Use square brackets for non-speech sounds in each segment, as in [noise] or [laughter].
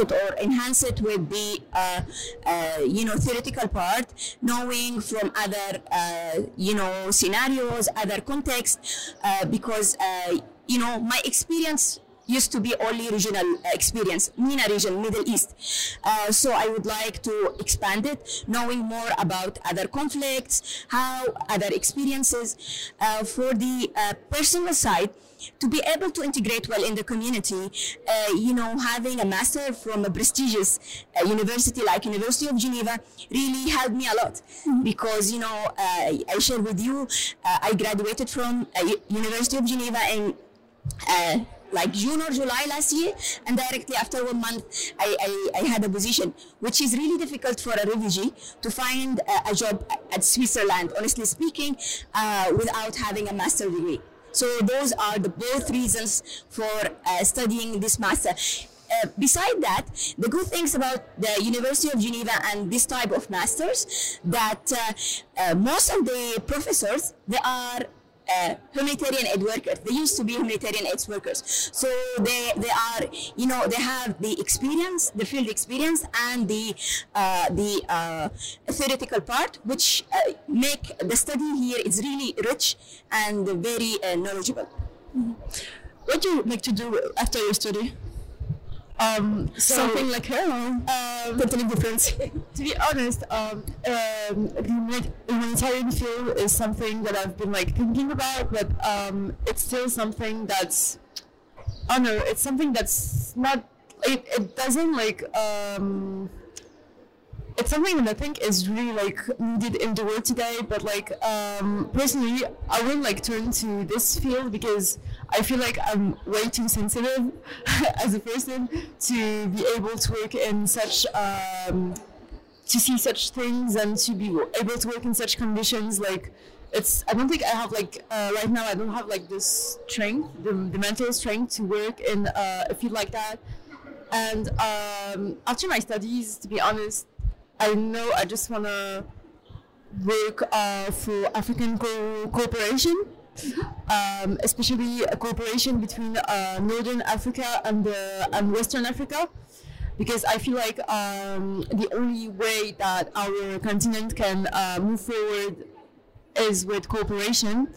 it or enhance it with the uh, uh, you know theoretical part, knowing from other uh, you know scenarios, other contexts, uh, because uh, you know my experience used to be only regional uh, experience, MENA region, Middle East. Uh, so I would like to expand it, knowing more about other conflicts, how other experiences. Uh, for the uh, personal side, to be able to integrate well in the community, uh, you know, having a master from a prestigious uh, university like University of Geneva really helped me a lot because, you know, uh, I share with you, uh, I graduated from uh, University of Geneva and uh, like June or July last year, and directly after one month, I, I, I had a position, which is really difficult for a refugee to find a, a job at Switzerland, honestly speaking, uh, without having a master degree. So those are the both reasons for uh, studying this master. Uh, beside that, the good things about the University of Geneva and this type of masters that uh, uh, most of the professors they are uh, humanitarian aid workers. They used to be humanitarian aid workers. So they they are you know they have the experience, the field experience, and the uh, the uh, theoretical part, which uh, make the study here is really rich and very uh, knowledgeable. What do you like to do after your study? Um, so, Something like her? um, Totally different. [laughs] to be honest, um, um, the humani- humanitarian field is something that I've been like thinking about, but um, it's still something that's, I don't know, it's something that's not, it, it doesn't like, um, it's something that I think is really like needed in the world today. But like um, personally, I wouldn't like turn to this field because I feel like I'm way too sensitive [laughs] as a person to be able to work in such um, to see such things and to be able to work in such conditions. Like it's I don't think I have like uh, right now I don't have like this strength, the, the mental strength to work in uh, a field like that. And um, after my studies, to be honest, I know I just want to work uh, for African co- cooperation, um, especially a cooperation between uh, Northern Africa and, uh, and Western Africa, because I feel like um, the only way that our continent can uh, move forward is with cooperation.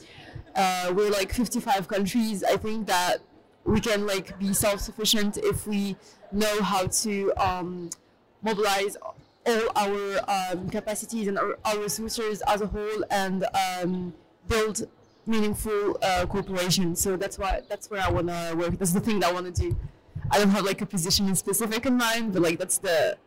Uh, we're like 55 countries. I think that we can like be self-sufficient if we know how to um, mobilize all our um, capacities and our, our resources as a whole and um, build meaningful uh, cooperation. So that's why that's where I want to work. That's the thing that I want to do. I don't have like a position in specific in mind, but like that's the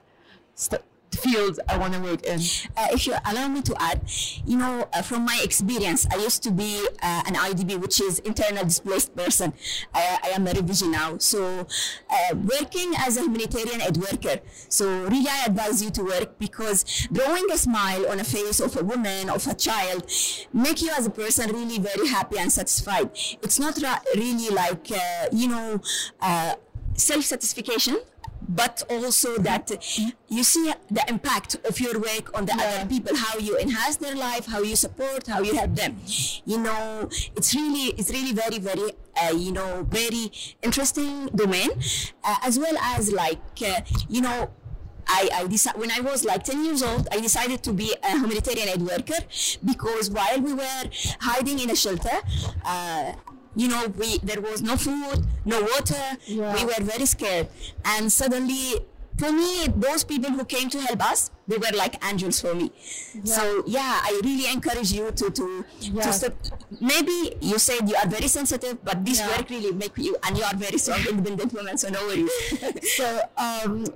st- field I want to work in. Uh, if you allow me to add, you know, uh, from my experience, I used to be uh, an IDP, which is internal displaced person. I, I am a refugee now. So, uh, working as a humanitarian aid worker, so really I advise you to work because drawing a smile on a face of a woman, of a child, make you as a person really very happy and satisfied. It's not ra- really like, uh, you know, uh, self-satisfaction but also that you see the impact of your work on the other people how you enhance their life how you support how you help them. You know it's really it's really very very uh, you know very interesting domain uh, as well as like uh, you know I, I decided when I was like 10 years old, I decided to be a humanitarian aid worker because while we were hiding in a shelter, uh, you know, we there was no food, no water. Yeah. We were very scared, and suddenly, for me, those people who came to help us, they were like angels for me. So yeah, I really encourage you to to Yeah. to. Maybe you said you are very sensitive, but this Yeah. work really make you, and you are very strong, [laughs] independent woman. So no worries. [laughs] so um,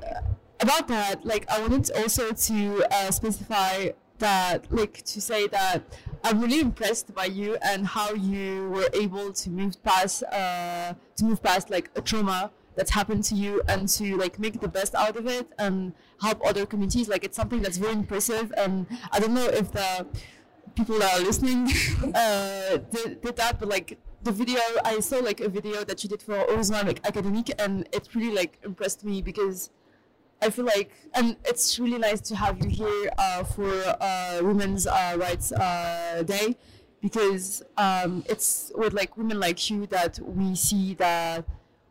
about that, like I wanted also to uh, specify that, like to say that I'm really impressed by you and how you were able to move past, uh, to move past like a trauma that's happened to you and to like make the best out of it and help other communities. Like it's something that's very impressive, and I don't know if the people that are listening [laughs] uh, did, did that, but like the video, I saw like a video that you did for Heureusement like Academique, and it really like impressed me because I feel like, and it's really nice to have you here uh, for uh, Women's uh, Rights uh, Day because um, it's with like women like you that we see that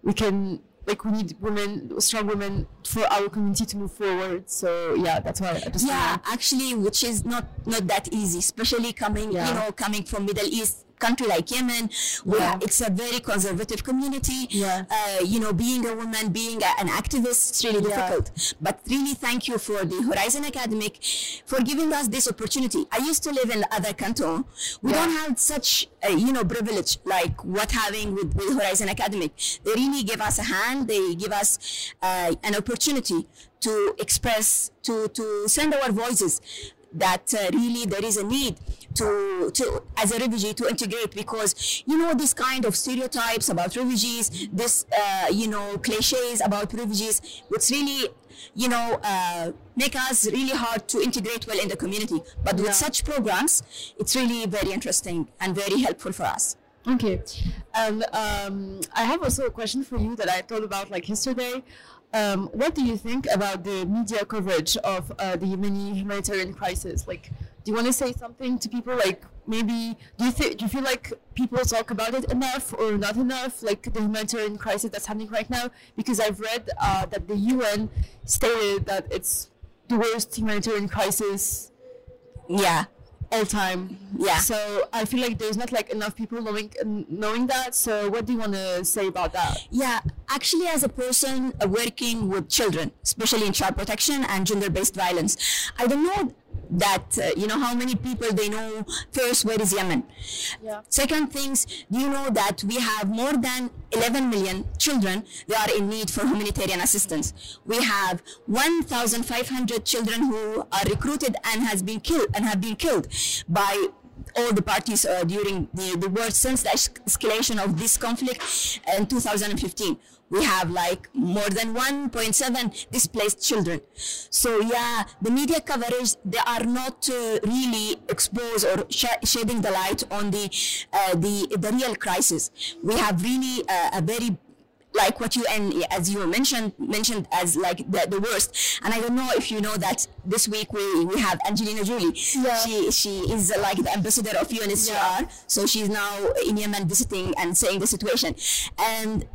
we can like we need women, strong women for our community to move forward. So yeah, that's why I just yeah actually which is not not that easy especially coming Yeah. you know coming from middle east country like yemen where Yeah. it's a very conservative community. Yeah. uh, you know being a woman being a, an activist it's really Yeah. difficult. But really thank you for the horizon academic for giving us this opportunity. I used to live in other canton. We don't have such uh, you know privilege like what having with, with horizon academic. They really give us a hand. They give us uh, an opportunity to express to to send our voices that uh, really there is a need to to as a refugee to integrate because you know this kind of stereotypes about refugees this uh, you know cliches about refugees which really you know uh, make us really hard to integrate well in the community but Yeah. with such programs it's really very interesting and very helpful for us Okay. And um, I have also a question for you that I thought about like yesterday. Um, what do you think about the media coverage of uh, the Yemeni humanitarian crisis? Like, do you want to say something to people? Like, maybe do you think do you feel like people talk about it enough or not enough? Like the humanitarian crisis that's happening right now? Because I've read uh, that the UN stated that it's the worst humanitarian crisis yeah all time. Yeah. So I feel like there's not like enough people knowing knowing that. So what do you want to say about that? Yeah, actually, as a person working with children, especially in child protection and gender-based violence, I don't know that uh, you know how many people they know first where is yemen Yeah. second things do you know that we have more than 11 million children they are in need for humanitarian assistance we have 1500 children who are recruited and has been killed and have been killed by all the parties uh, during the, the war since the escalation of this conflict in 2015 we have like more than 1.7 displaced children. So yeah the media coverage they are not uh, really exposed or sh- shedding the light on the uh, the the real crisis. We have really uh, a very like what you and as you mentioned mentioned as like the, the worst and i don't know if you know that this week we we have angelina jolie Yeah. she she is like the ambassador of unhcr Yeah. so she's now in yemen visiting and saying the situation and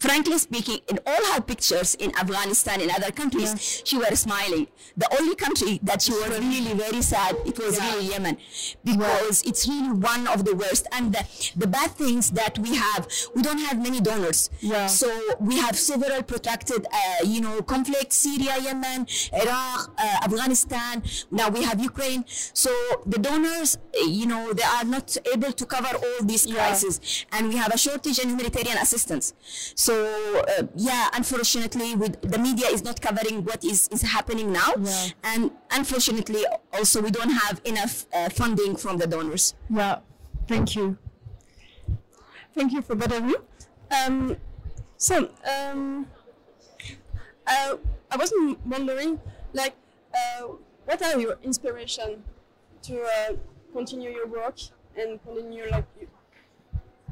frankly speaking, in all her pictures in Afghanistan and other countries, she was smiling. The only country that she was really very sad, it was Yeah. really Yemen, because it's really one of the worst. And the, the bad things that we have, we don't have many donors. Yeah. So we have several protracted, uh, you know, conflicts: Syria, Yemen, Iraq, uh, Afghanistan. Now we have Ukraine. So the donors, you know, they are not able to cover all these Yeah. crises, and we have a shortage in humanitarian assistance. So uh, yeah, unfortunately, with the media is not covering what is, is happening now, Yeah. and unfortunately, also we don't have enough uh, funding from the donors. Yeah. Thank you. Thank you for both of you. Um, so, um, uh, I was m- wondering, like, uh, what are your inspiration to uh, continue your work and continue like your,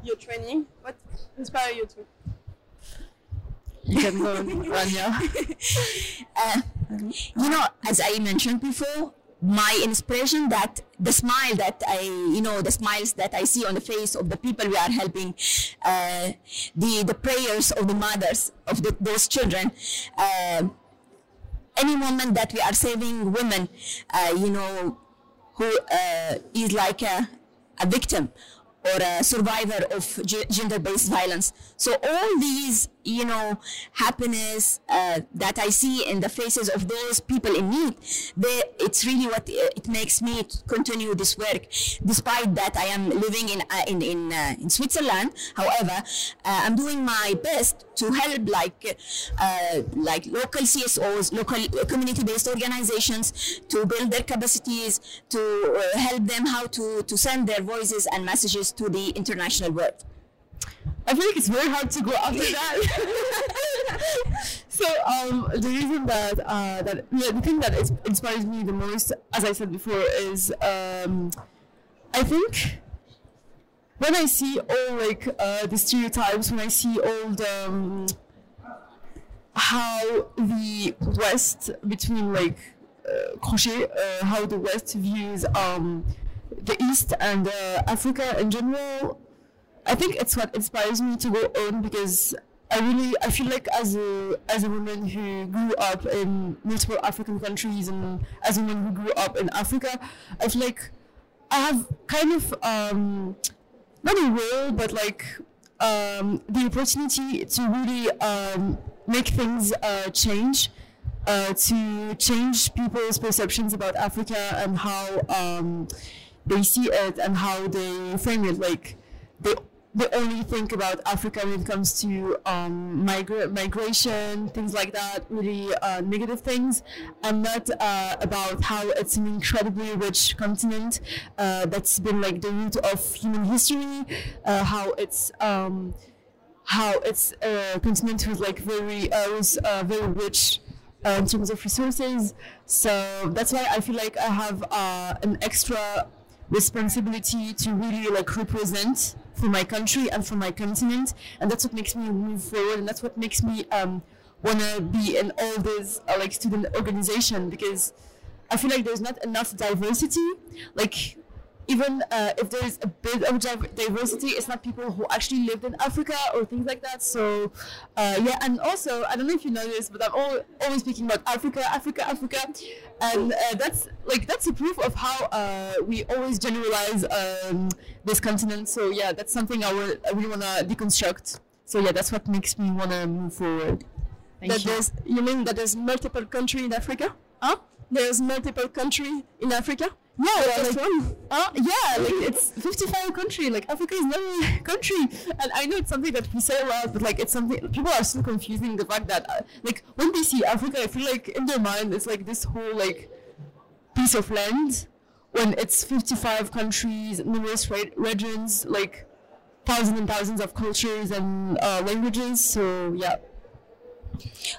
your training? What inspire you to? You can go, [laughs] Rania. Uh, you know, as I mentioned before, my inspiration that the smile that I, you know, the smiles that I see on the face of the people we are helping, uh, the the prayers of the mothers of the, those children. Uh, any moment that we are saving women, uh, you know, who uh, is like a, a victim or a survivor of ge- gender-based violence. So all these, you know, happiness uh, that I see in the faces of those people in need, they, it's really what uh, it makes me continue this work. Despite that, I am living in uh, in in, uh, in Switzerland. However, uh, I'm doing my best to help like uh, like local CSOs, local community-based organizations to build their capacities, to help them how to to send their voices and messages to the international world. I feel like it's very hard to go after [laughs] that. [laughs] so um, the reason that uh, that yeah, the thing that is, inspires me the most, as I said before, is um, I think when I see all like uh, the stereotypes, when I see all the um, how the West between like uh, crochet, uh, how the West views um, the East and uh, Africa in general. I think it's what inspires me to go on because I really I feel like as a as a woman who grew up in multiple African countries and as a woman who grew up in Africa, I feel like I have kind of um, not a role, but like um, the opportunity to really um, make things uh, change, uh, to change people's perceptions about Africa and how um, they see it and how they frame it. Like they they only think about Africa when it comes to um, migra- migration, things like that, really uh, negative things, and not uh, about how it's an incredibly rich continent uh, that's been like the root of human history, uh, how it's um, how it's a continent who's like very uh, was uh, very rich. Uh, in terms of resources, so that's why I feel like I have uh, an extra responsibility to really like represent for my country and for my continent. And that's what makes me move forward and that's what makes me um, want to be in all these uh, like student organization because i feel like there's not enough diversity. Like even uh, if there's a bit of diversity, it's not people who actually lived in Africa or things like that. So, uh, yeah, and also, I don't know if you know this, but I'm all, always speaking about Africa, Africa, Africa, and uh, that's like that's a proof of how uh, we always generalize um, this continent. So, yeah, that's something I, will, I really want to deconstruct. So, yeah, that's what makes me want to move forward. Thank that you. there's you mean that there's multiple country in Africa? Huh? There's multiple country in Africa? Yeah, yeah, like, one. uh, yeah, like it's 55 country. Like Africa is not a country, and I know it's something that we say a lot, but like it's something people are still confusing the fact that uh, like when they see Africa, I feel like in their mind it's like this whole like piece of land when it's 55 countries, numerous re- regions, like thousands and thousands of cultures and uh, languages. So yeah.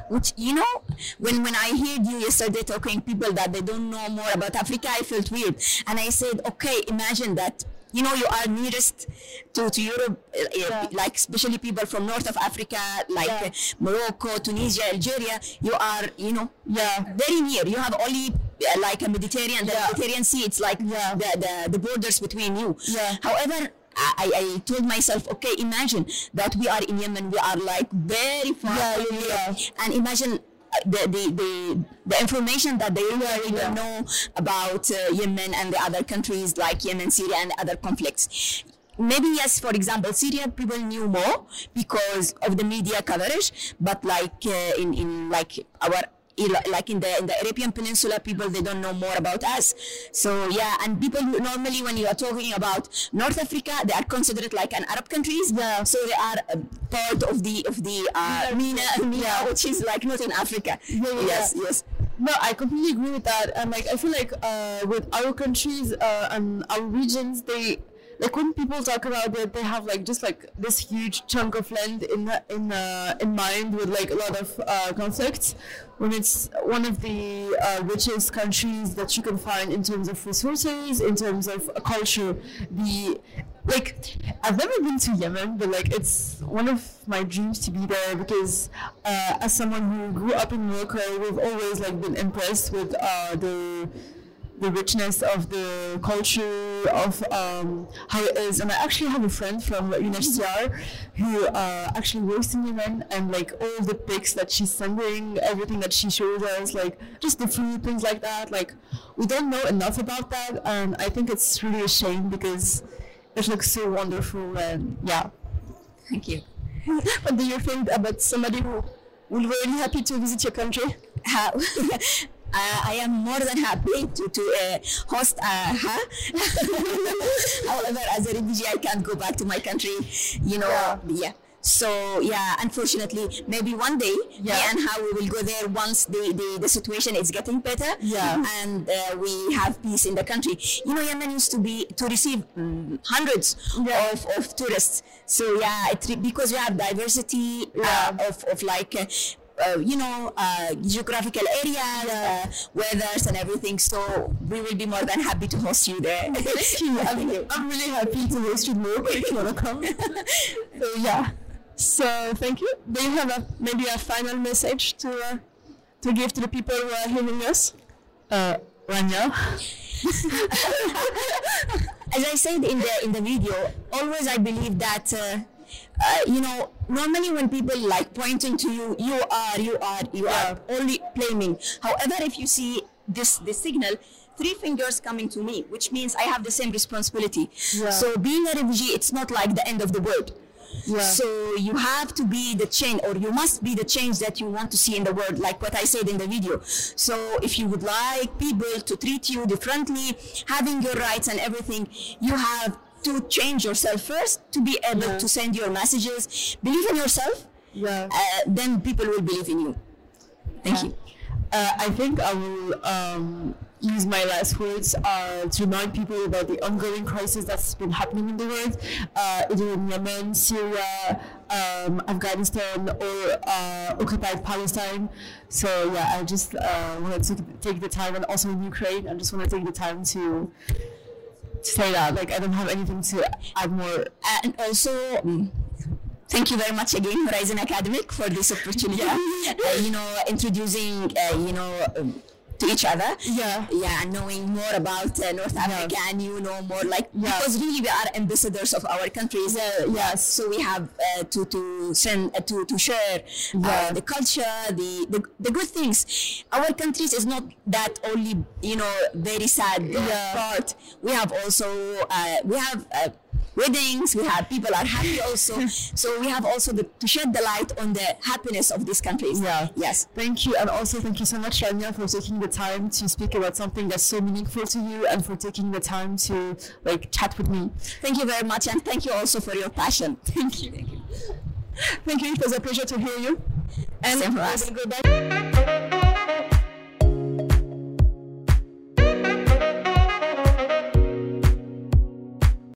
Which you know when when i heard you yesterday talking people that they don't know more about africa i felt weird and i said okay imagine that you know you are nearest to, to europe uh, Yeah. like especially people from north of africa like Yeah. uh, morocco tunisia algeria you are you know Yeah. very near you have only uh, like a mediterranean the mediterranean sea it's like the, the the borders between you Yeah. however I, I told myself, okay, imagine that we are in Yemen, we are like very far Yeah, from yeah, and imagine uh, the, the, the, the information that they really yeah. know about uh, Yemen and the other countries like Yemen, Syria, and other conflicts. Maybe yes, for example, Syria people knew more because of the media coverage, but like uh, in, in like our like in the in the Arabian Peninsula, people they don't know more about us. So yeah, and people who- normally when you are talking about North Africa, they are considered like an Arab countries. Yeah. So they are uh, part of the of the uh, MENA, [laughs] MENA, which is like not in Africa. Yeah, yes, yes. No, I completely agree with that. And like, I feel like uh, with our countries uh, and our regions, they like when people talk about it, they have like just like this huge chunk of land in in uh, in mind with like a lot of uh, conflicts. When it's one of the uh, richest countries that you can find in terms of resources, in terms of culture, the like I've never been to Yemen, but like it's one of my dreams to be there because uh, as someone who grew up in Morocco, we've always like been impressed with uh, the the richness of the culture of um, how it is. And I actually have a friend from UNHCR who uh, actually works in Yemen, and like all the pics that she's sending, everything that she shows us, like just the food, things like that. Like we don't know enough about that, and I think it's really a shame because it looks so wonderful and yeah. Thank you. [laughs] what do you think about somebody who will be really happy to visit your country? How? [laughs] Uh, I am more than happy to, to uh, host uh, her. [laughs] However, as a refugee, I can't go back to my country. You know, Yeah. yeah. So yeah, unfortunately, maybe one day Yeah. me and her we will go there once the, the, the situation is getting better. Yeah. And uh, we have peace in the country. You know, Yemen used to be to receive mm, hundreds Yeah. of, of tourists. So yeah, it, because we have diversity uh, of, of like. Uh, uh, you know, uh, geographical area, uh, weathers, and everything. So we will be more than happy to host you there. Thank you. [laughs] I'm, I'm really happy to host you more if you wanna come. [laughs] so yeah. So thank you. Do you have a, maybe a final message to uh, to give to the people who are hearing us? Uh, Rania. [laughs] As I said in the in the video, always I believe that uh, uh, you know, normally when people like pointing to you, you are, you are, you Yeah. are only blaming. However, if you see this this signal, three fingers coming to me, which means I have the same responsibility. Yeah. So being a refugee, it's not like the end of the world. Yeah. So you have to be the change, or you must be the change that you want to see in the world, like what I said in the video. So if you would like people to treat you differently, having your rights and everything, you have to change yourself first to be able Yeah. to send your messages. Believe in yourself, Yeah. uh, then people will believe in you. Thank you. Uh, I think I will um, use my last words uh, to remind people about the ongoing crisis that's been happening in the world, uh, either in Yemen, Syria, um, Afghanistan, or uh, occupied Palestine. So yeah, I just uh, wanted to take the time, and also in Ukraine, I just want to take the time to say that. Like I don't have anything to add more. and also mm, thank you very much again horizon academic for this opportunity [laughs] uh, you know introducing uh, you know um, to each other Yeah. yeah and knowing more about uh, north africa and you know more like Yeah. because really we are ambassadors of our countries yes so we have uh, to to send uh, to to share uh, Yeah. the culture the, the the good things our countries is not that only you know very sad Yeah. part we have also uh, we have uh, weddings we have people are happy [laughs] also so we have also the, to shed the light on the happiness of these countries Yeah. yes Thank you, and also thank you so much, Rania, for taking the time to speak about something that's so meaningful to you, and for taking the time to like chat with me. thank you very much and thank you also for your passion [laughs] thank you thank you Thank you. It was a pleasure to hear you. And Same for us. will go back.